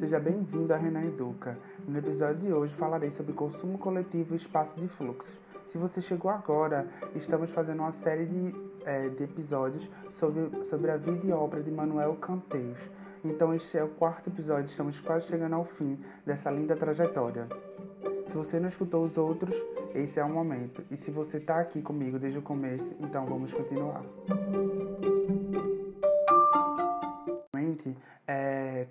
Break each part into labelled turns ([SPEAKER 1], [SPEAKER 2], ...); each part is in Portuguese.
[SPEAKER 1] Seja bem-vindo à Renan Educa. No episódio de hoje falarei sobre consumo coletivo e espaço de fluxos. Se você chegou agora, estamos fazendo uma série de, é, de episódios sobre, sobre a vida e obra de Manuel Canteus. Então este é o quarto episódio, estamos quase chegando ao fim dessa linda trajetória. Se você não escutou os outros, esse é o momento. E se você está aqui comigo desde o começo, então vamos continuar. é,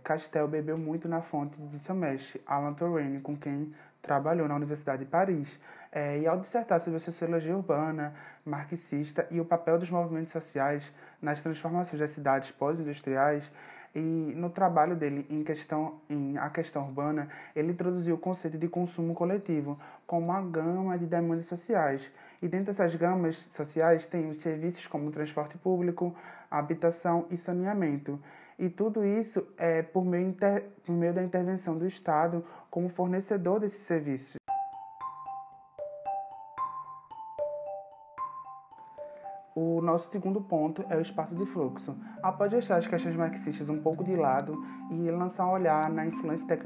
[SPEAKER 1] Castel bebeu muito na fonte de seu mestre, Alan Turing, com quem trabalhou na Universidade de Paris. É, e ao dissertar sobre a sociologia urbana, marxista e o papel dos movimentos sociais nas transformações das cidades pós-industriais, e no trabalho dele em questão em a questão urbana, ele introduziu o conceito de consumo coletivo como uma gama de demandas sociais. E dentro dessas gamas sociais tem os serviços como transporte público, habitação e saneamento. E tudo isso é por meio, inter, por meio da intervenção do Estado como fornecedor desses serviços. O nosso segundo ponto é o espaço de fluxo. Após deixar as questões marxistas um pouco de lado e lançar um olhar na influência,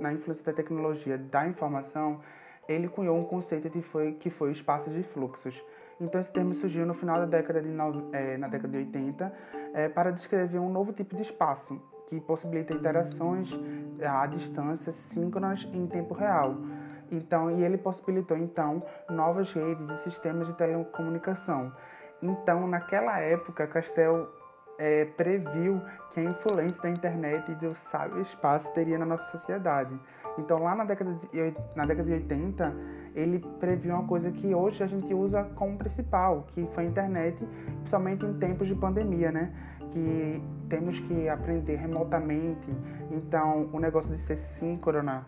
[SPEAKER 1] na influência da tecnologia da informação, ele cunhou um conceito que foi, que foi o espaço de fluxos. Então esse termo surgiu no final da década de, é, na década de 80 é, para descrever um novo tipo de espaço que possibilita interações à distância síncronas em tempo real. Então, e ele possibilitou então novas redes e sistemas de telecomunicação. Então, naquela época, Castel é, previu que a influência da internet e do espaço teria na nossa sociedade. Então, lá na década de, na década de 80, ele previu uma coisa que hoje a gente usa como principal, que foi a internet, principalmente em tempos de pandemia, né? Que temos que aprender remotamente. Então, o negócio de ser síncrona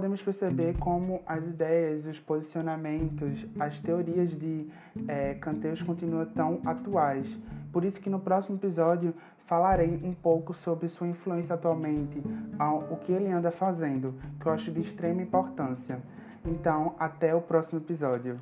[SPEAKER 1] podemos perceber como as ideias, os posicionamentos, as teorias de é, Canteus continuam tão atuais. Por isso que no próximo episódio falarei um pouco sobre sua influência atualmente, o que ele anda fazendo, que eu acho de extrema importância. Então, até o próximo episódio.